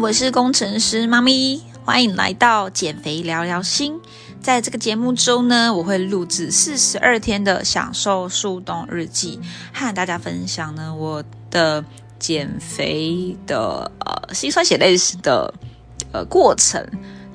我是工程师妈咪，欢迎来到减肥聊聊心。在这个节目中呢，我会录制四十二天的享受速冻日记，和大家分享呢我的减肥的呃心酸血泪的呃过程。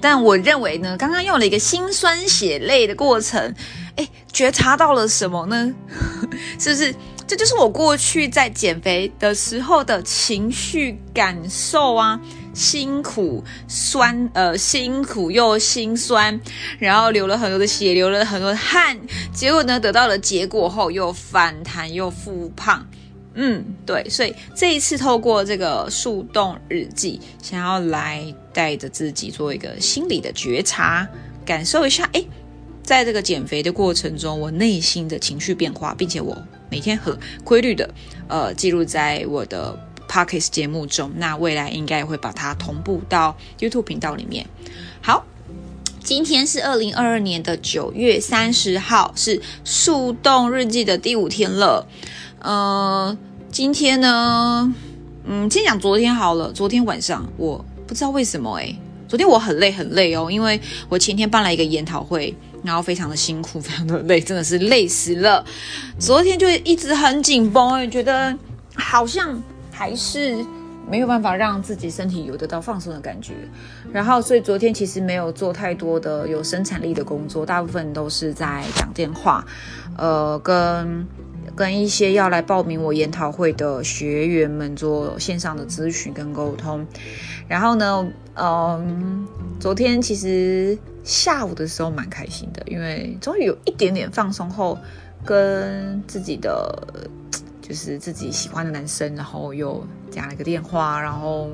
但我认为呢，刚刚用了一个心酸血泪的过程，哎，觉察到了什么呢？是不是？这就是我过去在减肥的时候的情绪感受啊，辛苦酸，呃，辛苦又心酸，然后流了很多的血，流了很多的汗，结果呢，得到了结果后又反弹又复胖，嗯，对，所以这一次透过这个速冻日记，想要来带着自己做一个心理的觉察，感受一下，哎，在这个减肥的过程中，我内心的情绪变化，并且我。每天很规律的，呃，记录在我的 Pockets 节目中。那未来应该也会把它同步到 YouTube 频道里面。好，今天是二零二二年的九月三十号，是速冻日记的第五天了。呃，今天呢，嗯，先讲昨天好了。昨天晚上我不知道为什么，诶，昨天我很累很累哦，因为我前天办了一个研讨会。然后非常的辛苦，非常的累，真的是累死了。昨天就一直很紧绷，觉得好像还是没有办法让自己身体有得到放松的感觉。然后，所以昨天其实没有做太多的有生产力的工作，大部分都是在讲电话，呃，跟跟一些要来报名我研讨会的学员们做线上的咨询跟沟通。然后呢，嗯，昨天其实。下午的时候蛮开心的，因为终于有一点点放松后，跟自己的就是自己喜欢的男生，然后又讲了个电话，然后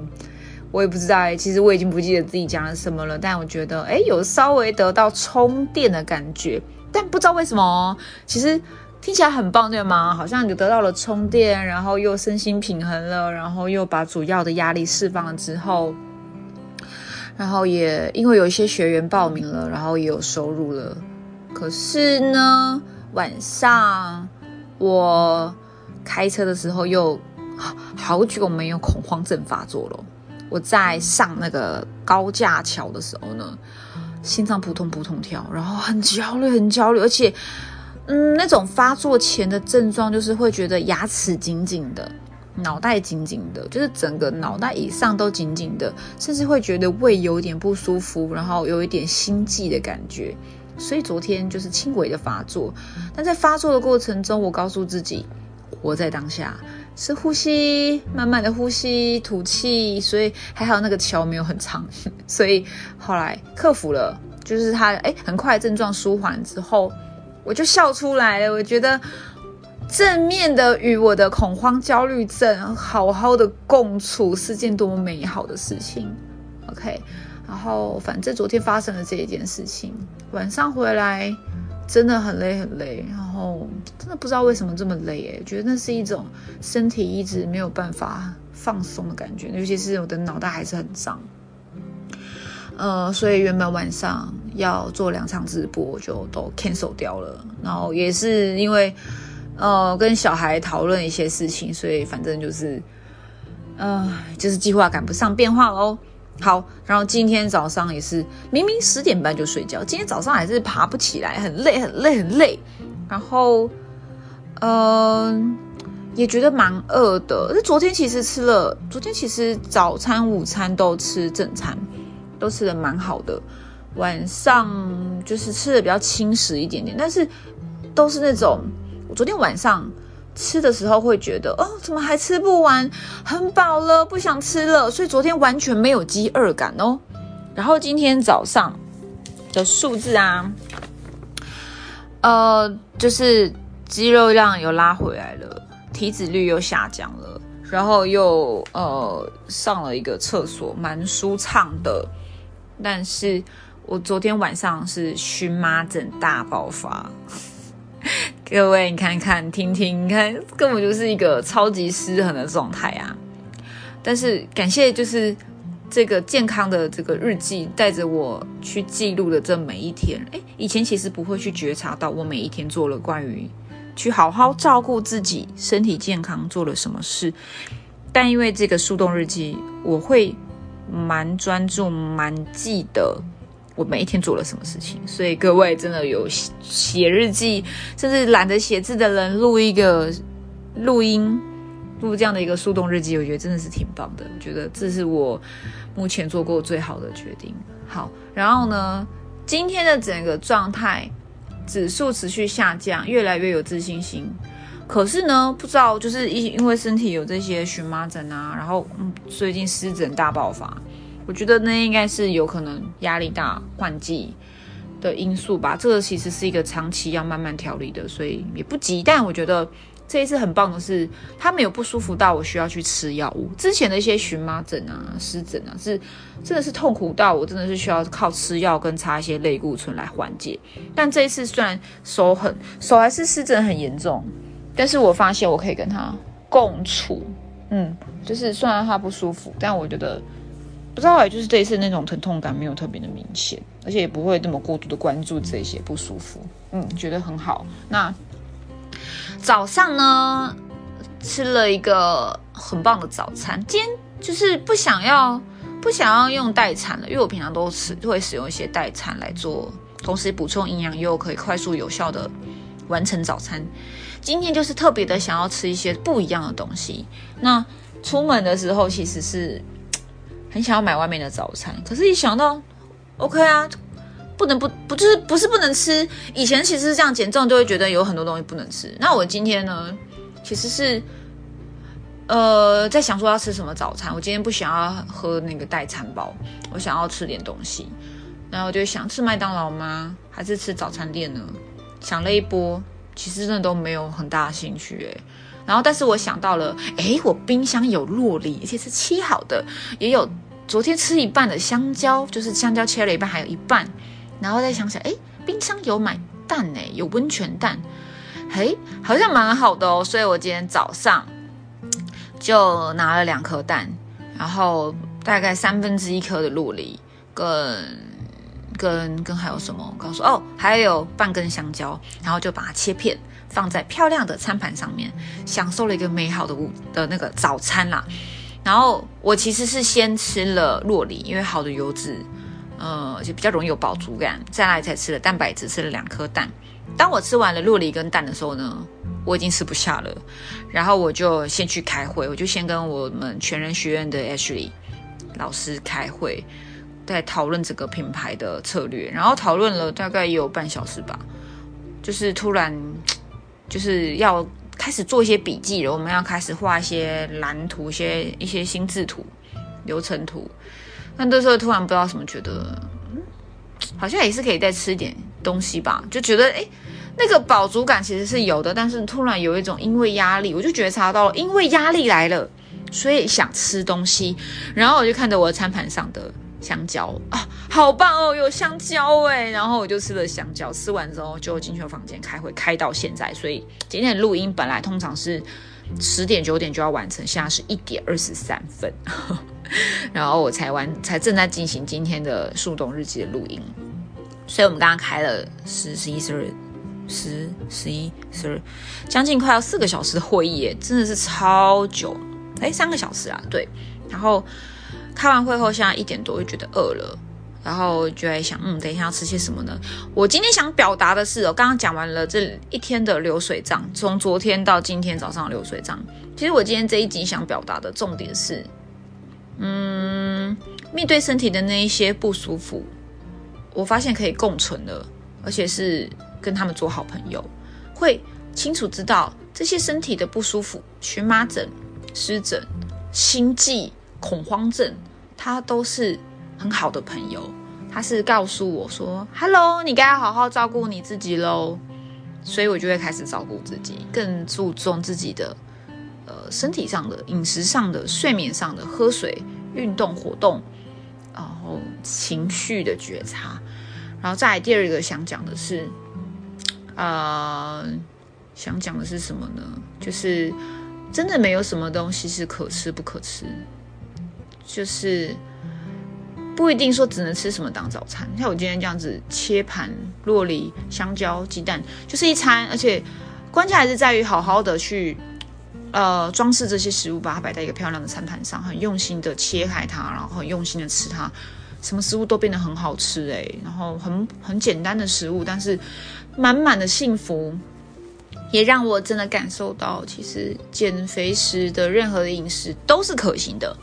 我也不知道，其实我已经不记得自己讲了什么了，但我觉得哎，有稍微得到充电的感觉，但不知道为什么，其实听起来很棒，对吗？好像你得到了充电，然后又身心平衡了，然后又把主要的压力释放了之后。然后也因为有一些学员报名了，然后也有收入了。可是呢，晚上我开车的时候又好久没有恐慌症发作了。我在上那个高架桥的时候呢，心脏扑通扑通跳，然后很焦虑，很焦虑，而且嗯，那种发作前的症状就是会觉得牙齿紧紧的。脑袋紧紧的，就是整个脑袋以上都紧紧的，甚至会觉得胃有点不舒服，然后有一点心悸的感觉。所以昨天就是轻微的发作，但在发作的过程中，我告诉自己活在当下，是呼吸，慢慢的呼吸，吐气。所以还好那个桥没有很长，所以后来克服了，就是他哎，很快症状舒缓之后，我就笑出来了。我觉得。正面的与我的恐慌焦虑症好好的共处是件多么美好的事情，OK。然后反正昨天发生了这一件事情，晚上回来真的很累很累，然后真的不知道为什么这么累诶，觉得那是一种身体一直没有办法放松的感觉，尤其是我的脑袋还是很脏。呃，所以原本晚上要做两场直播就都 cancel 掉了，然后也是因为。呃，跟小孩讨论一些事情，所以反正就是，呃，就是计划赶不上变化喽。好，然后今天早上也是，明明十点半就睡觉，今天早上还是爬不起来，很累，很累，很累。然后，嗯，也觉得蛮饿的。那昨天其实吃了，昨天其实早餐、午餐都吃正餐，都吃的蛮好的。晚上就是吃的比较轻食一点点，但是都是那种。我昨天晚上吃的时候会觉得，哦，怎么还吃不完？很饱了，不想吃了。所以昨天完全没有饥饿感哦。然后今天早上的数字啊，呃，就是肌肉量又拉回来了，体脂率又下降了，然后又呃上了一个厕所，蛮舒畅的。但是我昨天晚上是荨麻疹大爆发。各位，你看看，听听，你看，根本就是一个超级失衡的状态啊！但是感谢，就是这个健康的这个日记，带着我去记录的这每一天。哎，以前其实不会去觉察到，我每一天做了关于去好好照顾自己身体健康做了什么事。但因为这个速冻日记，我会蛮专注、蛮记得我每一天做了什么事情。所以各位真的有写日记，甚至懒得写字的人，录一个录音，录这样的一个速动日记，我觉得真的是挺棒的。我觉得这是我目前做过最好的决定。好，然后呢，今天的整个状态指数持续下降，越来越有自信心。可是呢，不知道就是因因为身体有这些荨麻疹啊，然后嗯，最近湿疹大爆发，我觉得那应该是有可能压力大、换季的因素吧。这个其实是一个长期要慢慢调理的，所以也不急。但我觉得这一次很棒的是，他没有不舒服到我需要去吃药物。之前的一些荨麻疹啊、湿疹啊，是真的是痛苦到我真的是需要靠吃药跟擦一些类固醇来缓解。但这一次虽然手很手还是湿疹很严重。但是我发现我可以跟他共处，嗯，就是虽然他不舒服，但我觉得不知道哎，就是这一次那种疼痛感没有特别的明显，而且也不会那么过度的关注这些不舒服，嗯，觉得很好。那早上呢，吃了一个很棒的早餐，今天就是不想要不想要用代餐了，因为我平常都吃会使用一些代餐来做，同时补充营养又可以快速有效的完成早餐。今天就是特别的想要吃一些不一样的东西。那出门的时候其实是很想要买外面的早餐，可是一想到 OK 啊，不能不不就是不是不能吃。以前其实是这样减重就会觉得有很多东西不能吃。那我今天呢，其实是呃在想说要吃什么早餐。我今天不想要喝那个代餐包，我想要吃点东西。然后我就想吃麦当劳吗？还是吃早餐店呢？想了一波。其实真的都没有很大的兴趣诶。然后但是我想到了，哎，我冰箱有洛梨，而且是切好的，也有昨天吃一半的香蕉，就是香蕉切了一半，还有一半。然后再想想，哎，冰箱有买蛋诶，有温泉蛋，嘿，好像蛮好的哦。所以我今天早上就拿了两颗蛋，然后大概三分之一颗的洛梨，跟。跟跟还有什么？我告诉哦，还有半根香蕉，然后就把它切片，放在漂亮的餐盘上面，享受了一个美好的午的那个早餐啦。然后我其实是先吃了洛梨，因为好的油脂，呃，就比较容易有饱足感。再来才吃了蛋白质，吃了两颗蛋。当我吃完了洛梨跟蛋的时候呢，我已经吃不下了。然后我就先去开会，我就先跟我们全人学院的 Ashley 老师开会。在讨论这个品牌的策略，然后讨论了大概有半小时吧，就是突然 就是要开始做一些笔记了，我们要开始画一些蓝图、一些一些心智图、流程图。那这时候突然不知道什么，觉得，好像也是可以再吃点东西吧，就觉得哎，那个饱足感其实是有的，但是突然有一种因为压力，我就觉察到了，因为压力来了，所以想吃东西，然后我就看着我的餐盘上的。香蕉啊，好棒哦，有香蕉哎！然后我就吃了香蕉，吃完之后就进去房间开会，开到现在。所以今天的录音本来通常是十点九点就要完成，现在是一点二十三分，然后我才完，才正在进行今天的速冻日记的录音。所以我们刚刚开了十、十一、十二、十、十一、十二，将近快要四个小时的会议，真的是超久。哎，三个小时啊，对，然后。开完会后，现在一点多，就觉得饿了，然后就在想，嗯，等一下要吃些什么呢？我今天想表达的是，我刚刚讲完了这一天的流水账，从昨天到今天早上流水账。其实我今天这一集想表达的重点是，嗯，面对身体的那一些不舒服，我发现可以共存的，而且是跟他们做好朋友，会清楚知道这些身体的不舒服，荨麻疹、湿疹、心悸。恐慌症，他都是很好的朋友。他是告诉我说：“Hello，你该要好好照顾你自己喽。”所以我就会开始照顾自己，更注重自己的呃身体上的、饮食上的、睡眠上的、喝水、运动、活动，然后情绪的觉察。然后再来第二个想讲的是，呃，想讲的是什么呢？就是真的没有什么东西是可吃不可吃。就是不一定说只能吃什么当早餐，像我今天这样子切盘洛梨、香蕉、鸡蛋，就是一餐。而且关键还是在于好好的去呃装饰这些食物，把它摆在一个漂亮的餐盘上，很用心的切开它，然后很用心的吃它，什么食物都变得很好吃诶，然后很很简单的食物，但是满满的幸福。也让我真的感受到，其实减肥时的任何的饮食都是可行的。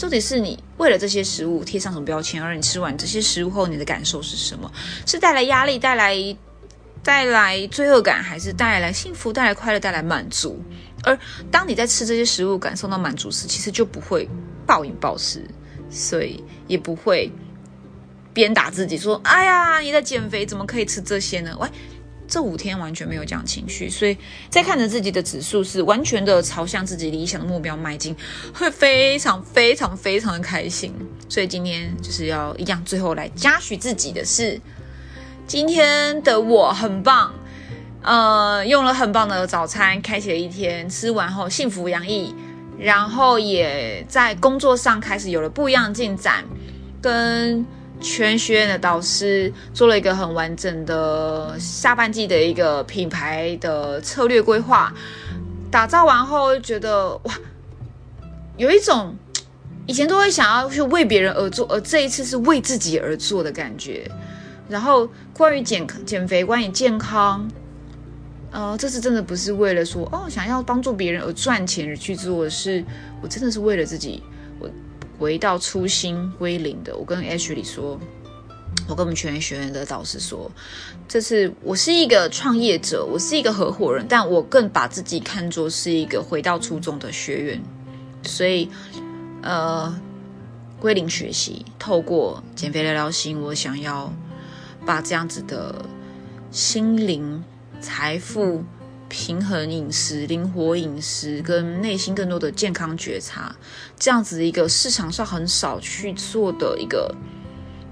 重点是你为了这些食物贴上什么标签，而你吃完这些食物后，你的感受是什么？是带来压力、带来带来罪恶感，还是带来幸福、带来快乐、带来满足？而当你在吃这些食物感受到满足时，其实就不会暴饮暴食，所以也不会鞭打自己说：“哎呀，你在减肥，怎么可以吃这些呢？”喂。这五天完全没有这样情绪，所以在看着自己的指数是完全的朝向自己理想的目标迈进，会非常非常非常的开心。所以今天就是要一样，最后来嘉许自己的是，今天的我很棒，呃，用了很棒的早餐开启了一天，吃完后幸福洋溢，然后也在工作上开始有了不一样的进展，跟。全学院的导师做了一个很完整的下半季的一个品牌的策略规划，打造完后觉得哇，有一种以前都会想要去为别人而做，而这一次是为自己而做的感觉。然后关于减减肥，关于健康，呃，这次真的不是为了说哦想要帮助别人而赚钱而去做，是我真的是为了自己我。回到初心归零的，我跟 H 里说，我跟我们全员学员的导师说，这是我是一个创业者，我是一个合伙人，但我更把自己看作是一个回到初中的学员，所以，呃，归零学习，透过减肥聊聊心，我想要把这样子的心灵财富。平衡饮食、灵活饮食跟内心更多的健康觉察，这样子一个市场上很少去做的一个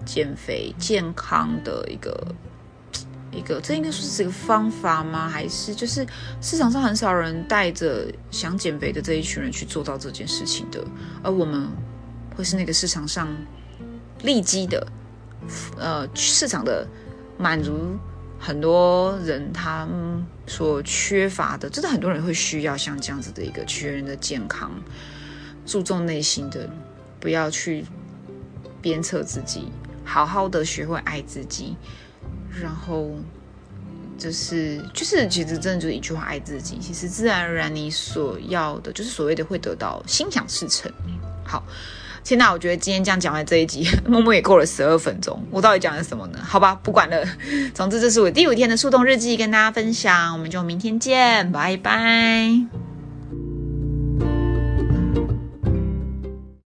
减肥健康的一个一个，这应该说是一个方法吗？还是就是市场上很少人带着想减肥的这一群人去做到这件事情的，而我们会是那个市场上立即的呃市场的满足。很多人他所缺乏的，真的很多人会需要像这样子的一个全人的健康，注重内心的，不要去鞭策自己，好好的学会爱自己，然后就是就是其实真的就是一句话，爱自己，其实自然而然你所要的，就是所谓的会得到心想事成。好。天呐我觉得今天这样讲完这一集，默默也过了十二分钟。我到底讲了什么呢？好吧，不管了。总之，这是我第五天的速冻日记，跟大家分享。我们就明天见，拜拜。